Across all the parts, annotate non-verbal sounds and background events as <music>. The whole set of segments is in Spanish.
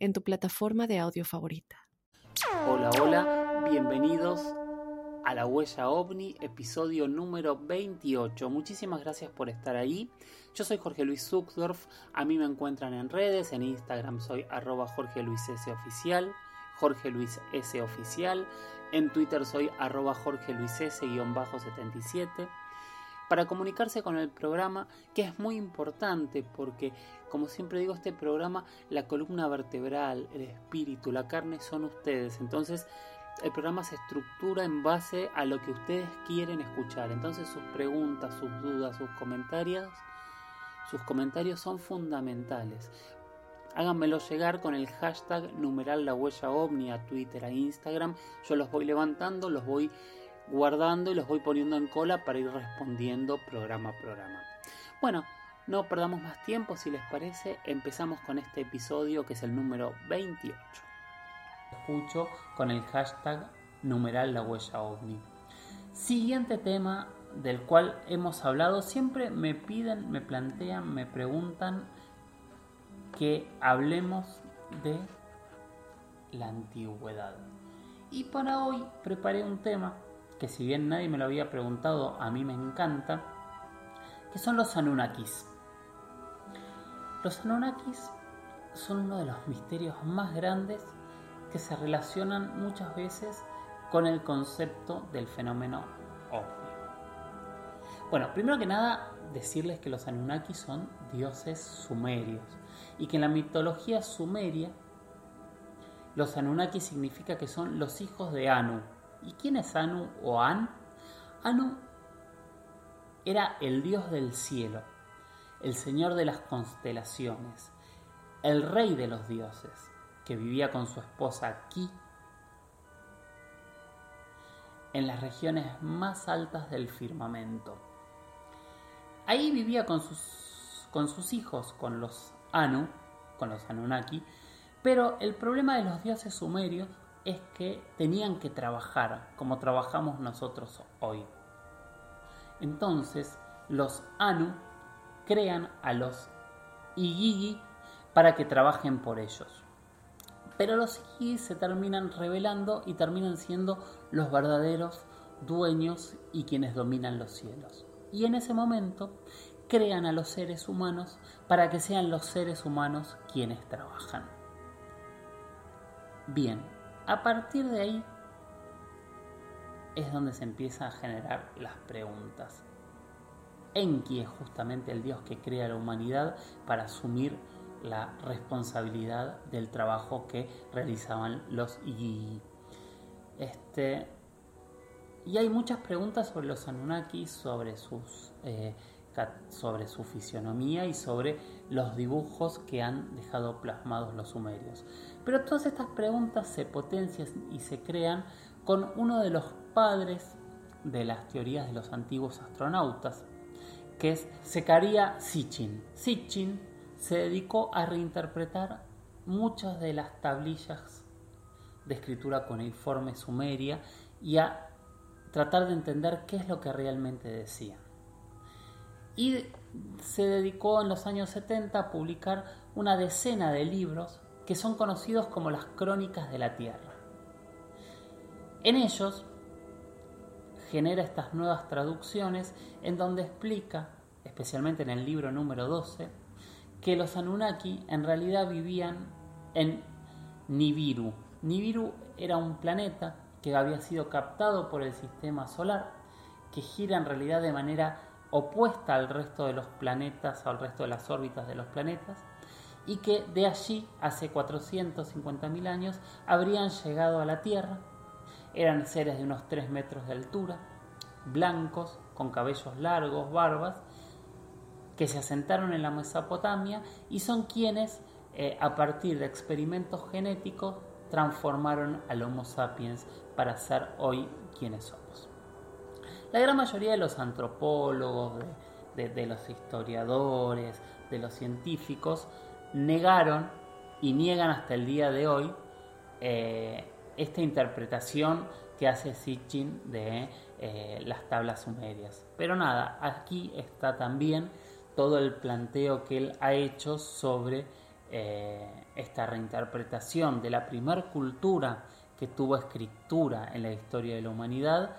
en tu plataforma de audio favorita. Hola, hola, bienvenidos a La Huella OVNI, episodio número 28. Muchísimas gracias por estar ahí. Yo soy Jorge Luis Zuckdorf, a mí me encuentran en redes, en Instagram soy arroba Jorge Luis S. Oficial, Jorge Luis S. Oficial, en Twitter soy arroba Jorge Luis S-77 para comunicarse con el programa, que es muy importante porque, como siempre digo, este programa, la columna vertebral, el espíritu, la carne son ustedes. Entonces, el programa se estructura en base a lo que ustedes quieren escuchar. Entonces, sus preguntas, sus dudas, sus comentarios, sus comentarios son fundamentales. Háganmelo llegar con el hashtag numeral la huella ovni a Twitter, a Instagram. Yo los voy levantando, los voy guardando y los voy poniendo en cola para ir respondiendo programa a programa. Bueno, no perdamos más tiempo, si les parece, empezamos con este episodio que es el número 28. Escucho con el hashtag numeral la huella ovni. Siguiente tema del cual hemos hablado, siempre me piden, me plantean, me preguntan que hablemos de la antigüedad. Y para hoy preparé un tema que si bien nadie me lo había preguntado, a mí me encanta, que son los Anunnakis. Los Anunnakis son uno de los misterios más grandes que se relacionan muchas veces con el concepto del fenómeno ovni. Bueno, primero que nada, decirles que los Anunnakis son dioses sumerios y que en la mitología sumeria los Anunnakis significa que son los hijos de Anu, ¿Y quién es Anu o An? Anu era el dios del cielo, el señor de las constelaciones, el rey de los dioses, que vivía con su esposa Ki en las regiones más altas del firmamento. Ahí vivía con sus, con sus hijos, con los Anu, con los Anunnaki, pero el problema de los dioses sumerios es que tenían que trabajar como trabajamos nosotros hoy. Entonces, los Anu crean a los Igigi para que trabajen por ellos. Pero los Igigi se terminan revelando y terminan siendo los verdaderos dueños y quienes dominan los cielos. Y en ese momento crean a los seres humanos para que sean los seres humanos quienes trabajan. Bien, a partir de ahí es donde se empieza a generar las preguntas. Enki es justamente el dios que crea la humanidad para asumir la responsabilidad del trabajo que realizaban los Igi. Este, y hay muchas preguntas sobre los Anunnaki, sobre, sus, eh, sobre su fisionomía y sobre los dibujos que han dejado plasmados los sumerios. Pero todas estas preguntas se potencian y se crean con uno de los padres de las teorías de los antiguos astronautas, que es Secaria Sitchin. Sitchin se dedicó a reinterpretar muchas de las tablillas de escritura cuneiforme sumeria y a tratar de entender qué es lo que realmente decían. Y se dedicó en los años 70 a publicar una decena de libros que son conocidos como las crónicas de la Tierra. En ellos genera estas nuevas traducciones en donde explica, especialmente en el libro número 12, que los Anunnaki en realidad vivían en Nibiru. Nibiru era un planeta que había sido captado por el sistema solar, que gira en realidad de manera opuesta al resto de los planetas, al resto de las órbitas de los planetas, y que de allí, hace 450.000 años, habrían llegado a la Tierra. Eran seres de unos 3 metros de altura, blancos, con cabellos largos, barbas, que se asentaron en la Mesopotamia y son quienes, eh, a partir de experimentos genéticos, transformaron al Homo sapiens para ser hoy quienes somos. La gran mayoría de los antropólogos, de, los historiadores, de los científicos, negaron y niegan hasta el día de hoy eh, esta interpretación que hace Sitchin de eh, las tablas sumerias. Pero nada, aquí está también todo el planteo que él ha hecho sobre eh, esta reinterpretación de la primer cultura que tuvo escritura en la historia de la humanidad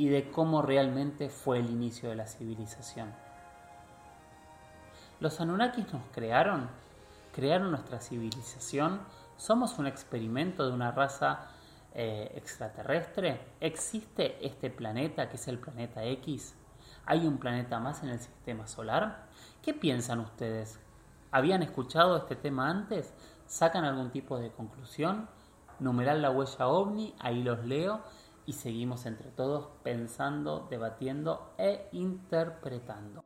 y de cómo realmente fue el inicio de la civilización. ¿Los Anunnakis nos crearon? ¿Crearon nuestra civilización? ¿Somos un experimento de una raza eh, extraterrestre? ¿Existe este planeta que es el planeta X? ¿Hay un planeta más en el sistema solar? ¿Qué piensan ustedes? ¿Habían escuchado este tema antes? ¿Sacan algún tipo de conclusión? Numeral la huella ovni, ahí los leo y seguimos entre todos pensando, debatiendo e interpretando.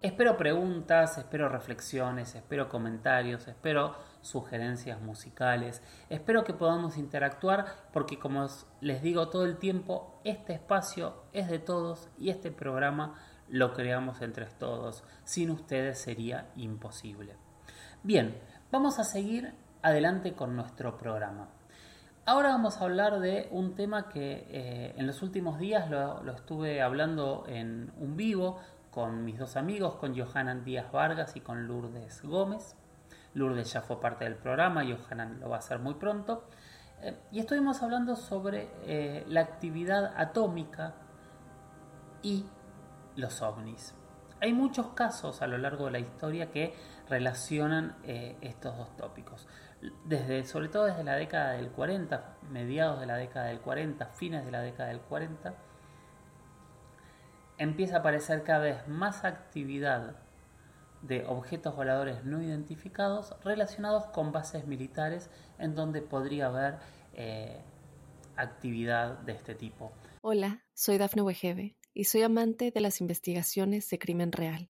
Espero preguntas, espero reflexiones, espero comentarios, espero sugerencias musicales, espero que podamos interactuar porque como les digo todo el tiempo, este espacio es de todos y este programa lo creamos entre todos. Sin ustedes sería imposible. Bien, vamos a seguir adelante con nuestro programa. Ahora vamos a hablar de un tema que eh, en los últimos días lo, estuve hablando en un vivo con mis dos amigos, con Johanan Díaz Vargas y con Lourdes Gómez. Lourdes ya fue parte del programa, Johanan lo va a hacer muy pronto. Eh, y estuvimos hablando sobre eh, la actividad atómica y los ovnis. Hay muchos casos a lo largo de la historia que relacionan estos dos tópicos desde, sobre todo desde la década del 40, mediados de la década del 40, fines de la década del 40, empieza a aparecer cada vez más actividad de objetos voladores no identificados relacionados con bases militares en donde podría haber eh, actividad de este tipo. Hola, soy Dafne Wegebe y soy amante de las investigaciones de crimen real.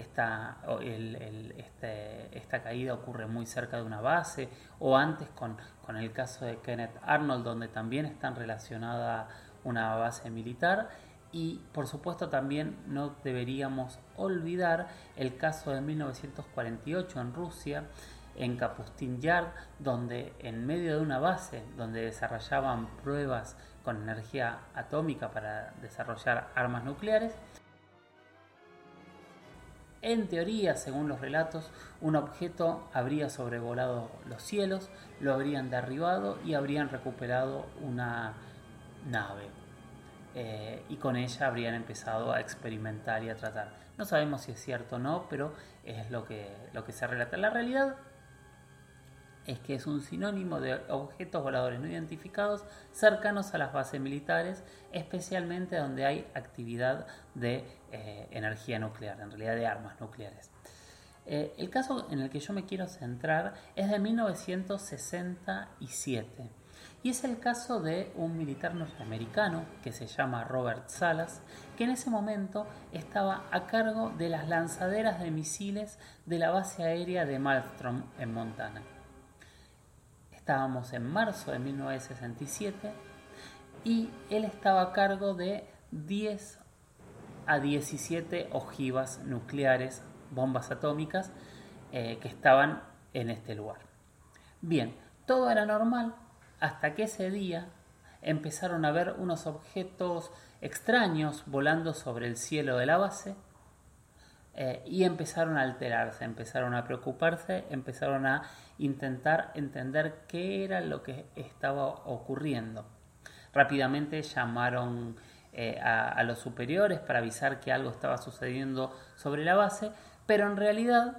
Esta, este, esta caída ocurre muy cerca de una base, o antes con, con el caso de Kenneth Arnold, donde también están relacionada una base militar. Y por supuesto también no deberíamos olvidar el caso de 1948 en Rusia, en Kapustin Yard, donde en medio de una base donde desarrollaban pruebas con energía atómica para desarrollar armas nucleares, en teoría, según los relatos, un objeto habría sobrevolado los cielos, lo habrían derribado y habrían recuperado una nave. Eh, y con ella habrían empezado a experimentar y a tratar. No sabemos si es cierto o no, pero es lo que, lo que se relata. La realidad es que es un sinónimo de objetos voladores no identificados cercanos a las bases militares, especialmente donde hay actividad de eh, energía nuclear, en realidad de armas nucleares. Eh, el caso en el que yo me quiero centrar es de 1967 y es el caso de un militar norteamericano que se llama Robert Salas, que en ese momento estaba a cargo de las lanzaderas de misiles de la base aérea de Malmstrom en Montana. Estábamos en marzo de 1967 y él estaba a cargo de 10 a 17 ojivas nucleares, bombas atómicas, eh, que estaban en este lugar. Bien, todo era normal hasta que ese día empezaron a ver unos objetos extraños volando sobre el cielo de la base eh, y empezaron a alterarse, empezaron a preocuparse, empezaron a intentar entender qué era lo que estaba ocurriendo. Rápidamente llamaron eh, a, los superiores para avisar que algo estaba sucediendo sobre la base, pero en realidad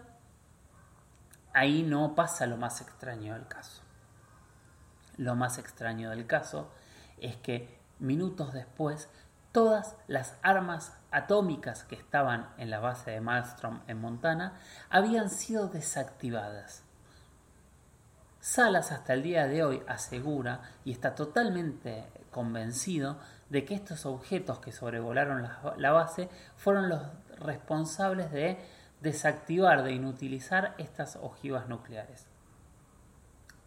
ahí no pasa lo más extraño del caso. lo más extraño del caso es que minutos después todas las armas atómicas que estaban en la base de Malmstrom en Montana habían sido desactivadas. Salas hasta el día de hoy asegura y está totalmente convencido de que estos objetos que sobrevolaron la, base fueron los responsables de desactivar, de inutilizar estas ojivas nucleares.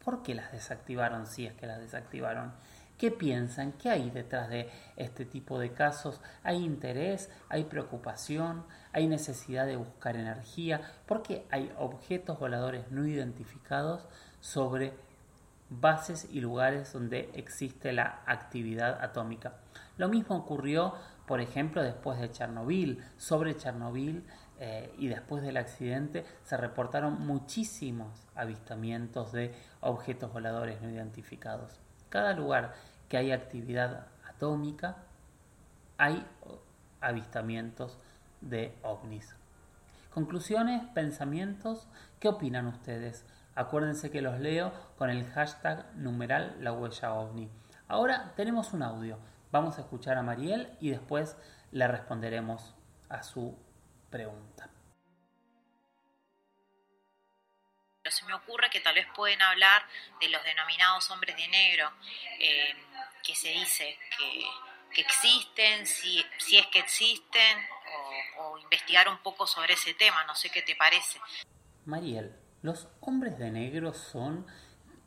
¿Por qué las desactivaron si es que las desactivaron? ¿Qué piensan? ¿Qué hay detrás de este tipo de casos? ¿Hay interés? ¿Hay preocupación? ¿Hay necesidad de buscar energía? ¿Por qué hay objetos voladores no identificados sobre bases y lugares donde existe la actividad atómica? Lo mismo ocurrió, por ejemplo, después de Chernobyl. Sobre Chernobyl eh, y después del accidente se reportaron muchísimos avistamientos de objetos voladores no identificados. Cada lugar que hay actividad atómica hay avistamientos de ovnis. Conclusiones, pensamientos, ¿qué opinan ustedes? Acuérdense que los leo con el hashtag numeral la huella ovni. Ahora tenemos un audio. Vamos a escuchar a Mariel y después le responderemos a su pregunta. Me ocurre que tal vez pueden hablar de los denominados hombres de negro, eh, que se dice que, existen, si, si, es que existen, o, investigar un poco sobre ese tema, no sé qué te parece. Mariel, los hombres de negro son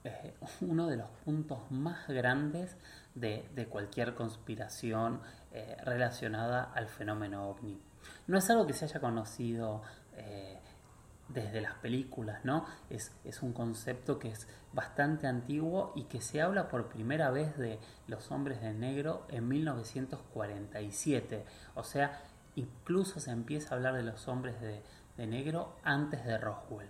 eh, uno de los puntos más grandes de, cualquier conspiración eh, relacionada al fenómeno ovni. No es algo que se haya conocido desde las películas, ¿no? Es, es, un concepto que es bastante antiguo y que se habla por primera vez de los hombres de negro en 1947. O sea, incluso se empieza a hablar de los hombres de, negro antes de Roswell.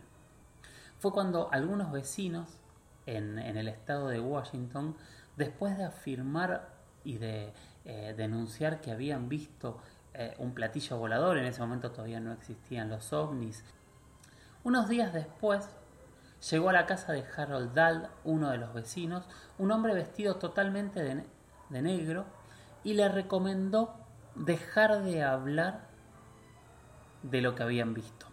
Fue cuando algunos vecinos en, el estado de Washington, después de afirmar y de eh, denunciar que habían visto eh, un platillo volador, en ese momento todavía no existían los ovnis. Unos días después llegó a la casa de Harold Dahl, uno de los vecinos, un hombre vestido totalmente de, de negro, y le recomendó dejar de hablar de lo que habían visto.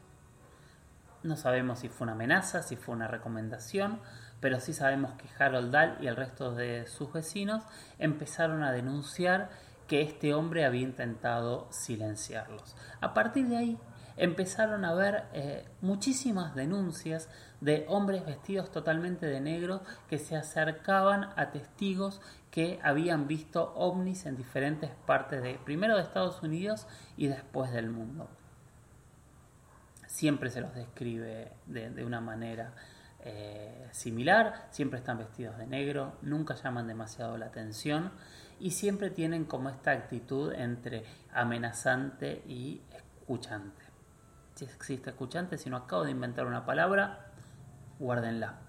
No sabemos si fue una amenaza, si fue una recomendación, pero sí sabemos que Harold Dahl y el resto de sus vecinos empezaron a denunciar que este hombre había intentado silenciarlos. A partir de ahí empezaron a haber eh, muchísimas denuncias de hombres vestidos totalmente de negro que se acercaban a testigos que habían visto ovnis en diferentes partes de primero de Estados Unidos y después del mundo. Siempre se los describe de, una manera eh, similar, siempre están vestidos de negro, nunca llaman demasiado la atención y siempre tienen como esta actitud entre amenazante y escuchante. Si existe escuchante, si no acabo de inventar una palabra, guárdenla.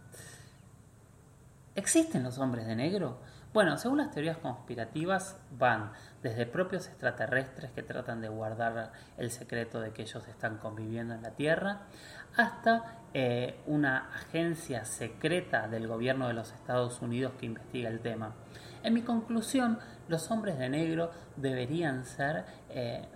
¿Existen los hombres de negro? Bueno, según las teorías conspirativas, van desde propios extraterrestres que tratan de guardar el secreto de que ellos están conviviendo en la Tierra, hasta eh, una agencia secreta del gobierno de los Estados Unidos que investiga el tema. En mi conclusión, los hombres de negro deberían ser eh,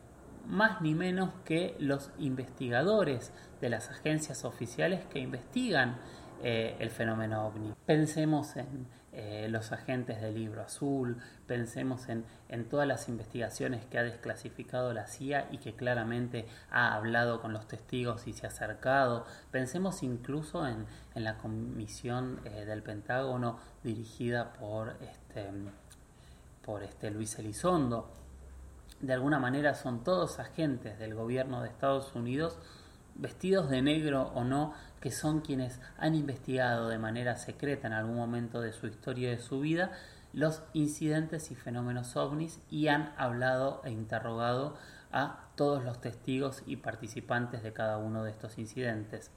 más ni menos que los investigadores de las agencias oficiales que investigan eh, el fenómeno ovni. Pensemos en eh, los agentes del libro azul, pensemos en, en, todas las investigaciones que ha desclasificado la CIA y que claramente ha hablado con los testigos y se ha acercado, pensemos incluso en, en la comisión del Pentágono dirigida por este, por este Luis Elizondo. De alguna manera son todos agentes del gobierno de Estados Unidos, vestidos de negro o no, que son quienes han investigado de manera secreta en algún momento de su historia y de su vida los incidentes y fenómenos ovnis y han hablado e interrogado a todos los testigos y participantes de cada uno de estos incidentes.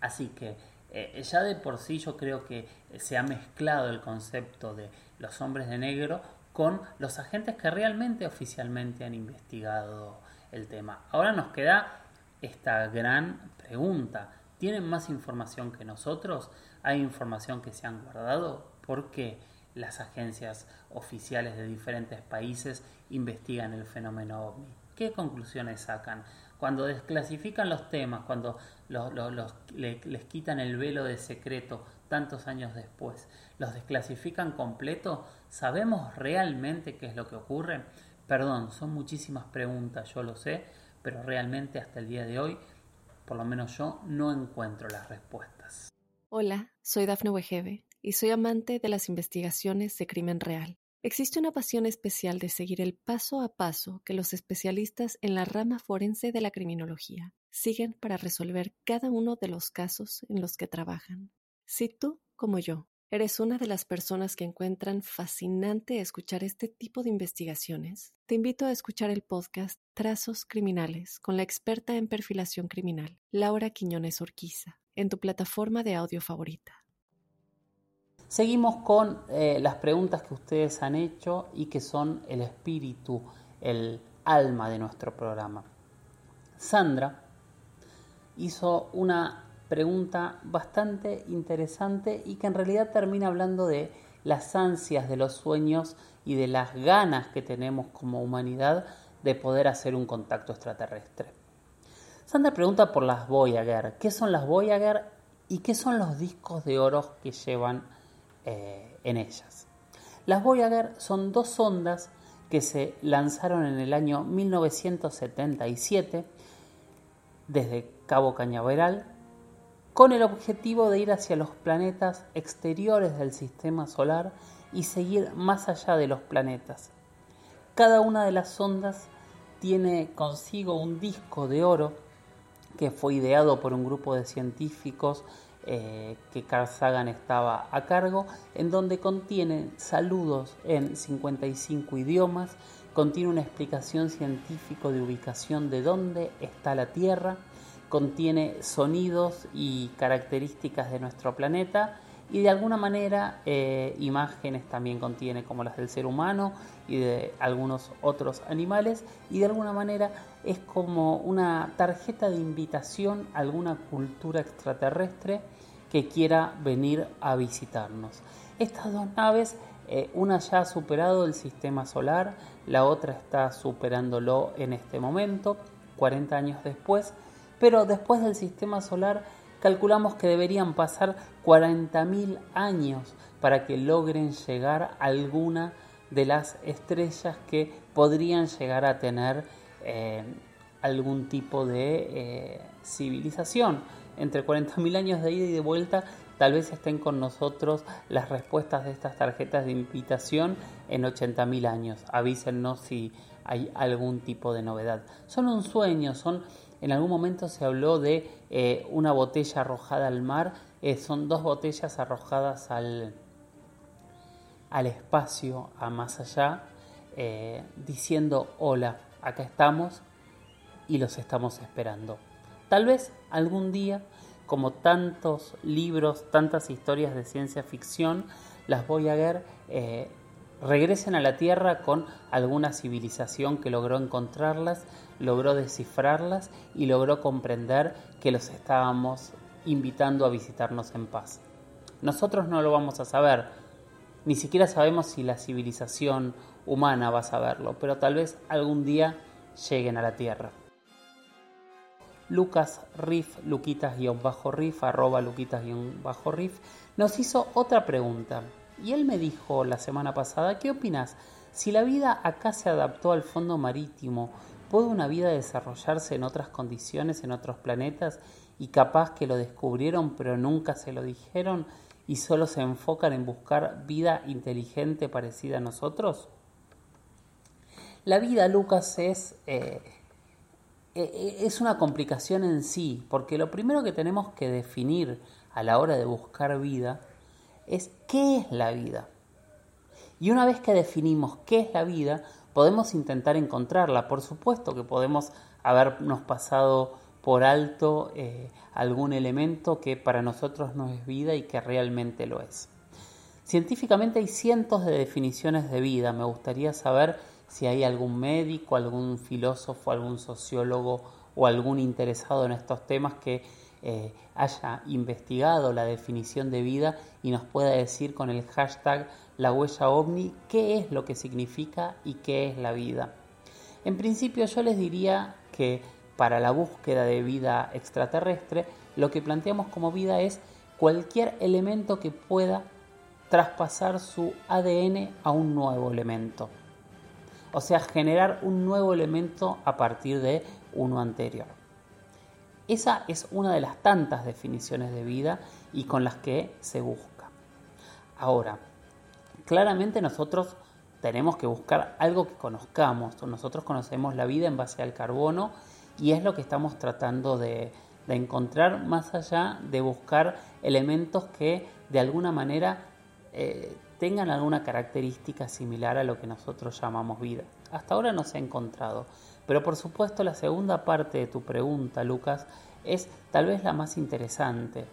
Así que eh, ya de por sí yo creo que se ha mezclado el concepto de los hombres de negro con los agentes que realmente oficialmente han investigado el tema. Ahora nos queda esta gran pregunta. ¿Tienen más información que nosotros? ¿Hay información que se han guardado? ¿Por qué las agencias oficiales de diferentes países investigan el fenómeno ovni? ¿Qué conclusiones sacan? Cuando desclasifican los temas, cuando les quitan el velo de secreto tantos años después, los desclasifican completo, ¿sabemos realmente qué es lo que ocurre? Perdón, son muchísimas preguntas, yo lo sé, pero realmente hasta el día de hoy, por lo menos yo, no encuentro las respuestas. Hola, soy Dafne Wegebe y soy amante de las investigaciones de crimen real. Existe una pasión especial de seguir el paso a paso que los especialistas en la rama forense de la criminología siguen para resolver cada uno de los casos en los que trabajan. Si tú, como yo, ¿Eres una de las personas que encuentran fascinante escuchar este tipo de investigaciones? Te invito a escuchar el podcast Trazos Criminales con la experta en perfilación criminal, Laura Quiñones Orquiza, en tu plataforma de audio favorita. Seguimos con eh, las preguntas que ustedes han hecho y que son el espíritu, el alma de nuestro programa. Sandra hizo una pregunta bastante interesante y que en realidad termina hablando de las ansias, de los sueños y de las ganas que tenemos como humanidad de poder hacer un contacto extraterrestre. Sandra pregunta por las Voyager. ¿Qué son las Voyager y qué son los discos de oro que llevan eh, en ellas? Las Voyager son dos sondas que se lanzaron en el año 1977 desde Cabo Cañaveral con el objetivo de ir hacia los planetas exteriores del sistema solar y seguir más allá de los planetas. Cada una de las sondas tiene consigo un disco de oro que fue ideado por un grupo de científicos eh, que Carl Sagan estaba a cargo, en donde contiene saludos en 55 idiomas, contiene una explicación científica de ubicación de dónde está la Tierra, contiene sonidos y características de nuestro planeta y de alguna manera eh, imágenes también contiene como las del ser humano y de algunos otros animales y de alguna manera es como una tarjeta de invitación a alguna cultura extraterrestre que quiera venir a visitarnos. Estas dos naves, eh, una ya ha superado el sistema solar, la otra está superándolo en este momento, 40 años después, pero después del sistema solar calculamos que deberían pasar 40.000 años para que logren llegar a alguna de las estrellas que podrían llegar a tener eh, algún tipo de eh, civilización. Entre 40.000 años de ida y de vuelta, tal vez estén con nosotros las respuestas de estas tarjetas de invitación en 80.000 años. Avísennos si hay algún tipo de novedad. Son un sueño, son en algún momento se habló de eh, una botella arrojada al mar, eh, son dos botellas arrojadas al, al espacio, a más allá, eh, diciendo, hola, acá estamos y los estamos esperando. Tal vez algún día, como tantos libros, tantas historias de ciencia ficción, las voy a ver regresen a la Tierra con alguna civilización que logró encontrarlas, logró descifrarlas y logró comprender que los estábamos invitando a visitarnos en paz. Nosotros no lo vamos a saber, ni siquiera sabemos si la civilización humana va a saberlo, pero tal vez algún día lleguen a la Tierra. Lucas Riff, Luquitas-Riff, arroba Luquitas-Riff, nos hizo otra pregunta. Y él me dijo la semana pasada, ¿qué opinas? Si la vida acá se adaptó al fondo marítimo, ¿puede una vida desarrollarse en otras condiciones, en otros planetas? Y capaz que lo descubrieron pero nunca se lo dijeron y solo se enfocan en buscar vida inteligente parecida a nosotros? La vida, Lucas, es, eh, eh, es una complicación en sí, porque lo primero que tenemos que definir a la hora de buscar vida es qué es la vida. Y una vez que definimos qué es la vida, podemos intentar encontrarla. Por supuesto que podemos habernos pasado por alto eh, algún elemento que para nosotros no es vida y que realmente lo es. Científicamente hay cientos de definiciones de vida. Me gustaría saber si hay algún médico, algún filósofo, algún sociólogo o algún interesado en estos temas que eh, haya investigado la definición de vida y nos pueda decir con el hashtag la huella ovni qué es lo que significa y qué es la vida. En principio yo les diría que para la búsqueda de vida extraterrestre lo que planteamos como vida es cualquier elemento que pueda traspasar su ADN a un nuevo elemento. O sea, generar un nuevo elemento a partir de uno anterior. Esa es una de las tantas definiciones de vida y con las que se busca. Ahora, claramente nosotros tenemos que buscar algo que conozcamos. Nosotros conocemos la vida en base al carbono y es lo que estamos tratando de, encontrar más allá de buscar elementos que de alguna manera eh, tengan alguna característica similar a lo que nosotros llamamos vida. Hasta ahora no se ha encontrado. Pero por supuesto la segunda parte de tu pregunta, Lucas, es tal vez la más interesante.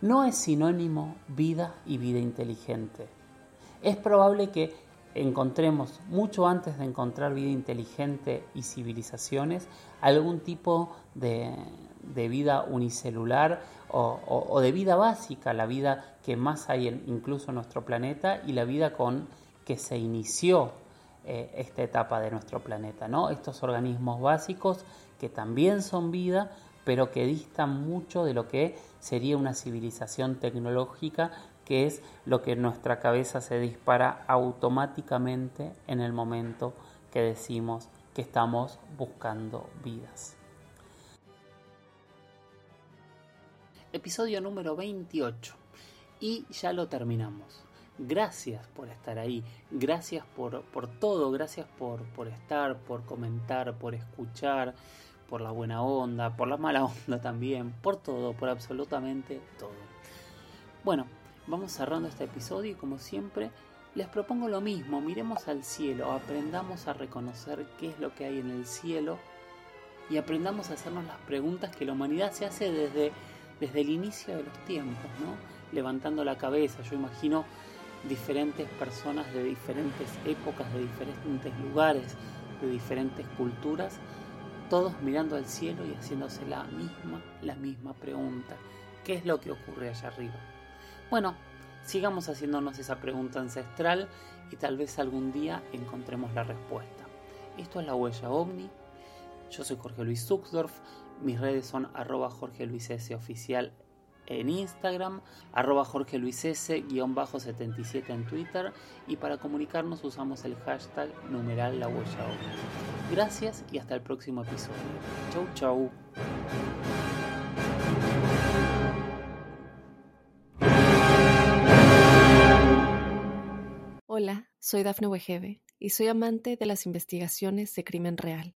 No es sinónimo vida y vida inteligente. Es probable que encontremos, mucho antes de encontrar vida inteligente y civilizaciones, algún tipo de, vida unicelular o, de vida básica, la vida que más hay en, incluso en nuestro planeta y la vida con que se inició eh, esta etapa de nuestro planeta, ¿no? Estos organismos básicos que también son vida, pero que distan mucho de lo que sería una civilización tecnológica, que es lo que en nuestra cabeza se dispara automáticamente en el momento que decimos que estamos buscando vidas. Episodio número 28. Y ya lo terminamos gracias por estar ahí, gracias por, todo, gracias por, por estar, por comentar, por escuchar, por la buena onda, por la mala <laughs> onda también, por todo, por absolutamente todo. Bueno, vamos cerrando este episodio y como siempre les propongo lo mismo, miremos al cielo, aprendamos a reconocer qué es lo que hay en el cielo y aprendamos a hacernos las preguntas que la humanidad se hace desde, desde el inicio de los tiempos, ¿no? Levantando la cabeza, yo imagino diferentes personas de diferentes épocas, de diferentes lugares, de diferentes culturas, todos mirando al cielo y haciéndose la misma, la misma pregunta. ¿Qué es lo que ocurre allá arriba? Bueno, sigamos haciéndonos esa pregunta ancestral y tal vez algún día encontremos la respuesta. Esto es la huella ovni. Yo soy Jorge Luis Zuxdorf. Mis redes son arroba Jorge Luis S. Oficial en Instagram, arroba Jorge Luis S, guion bajo 77 en Twitter y para comunicarnos usamos el hashtag numeral la huella Gracias y hasta el próximo episodio. Chau chau. Hola, soy Dafne Wegebe y soy amante de las investigaciones de crimen real.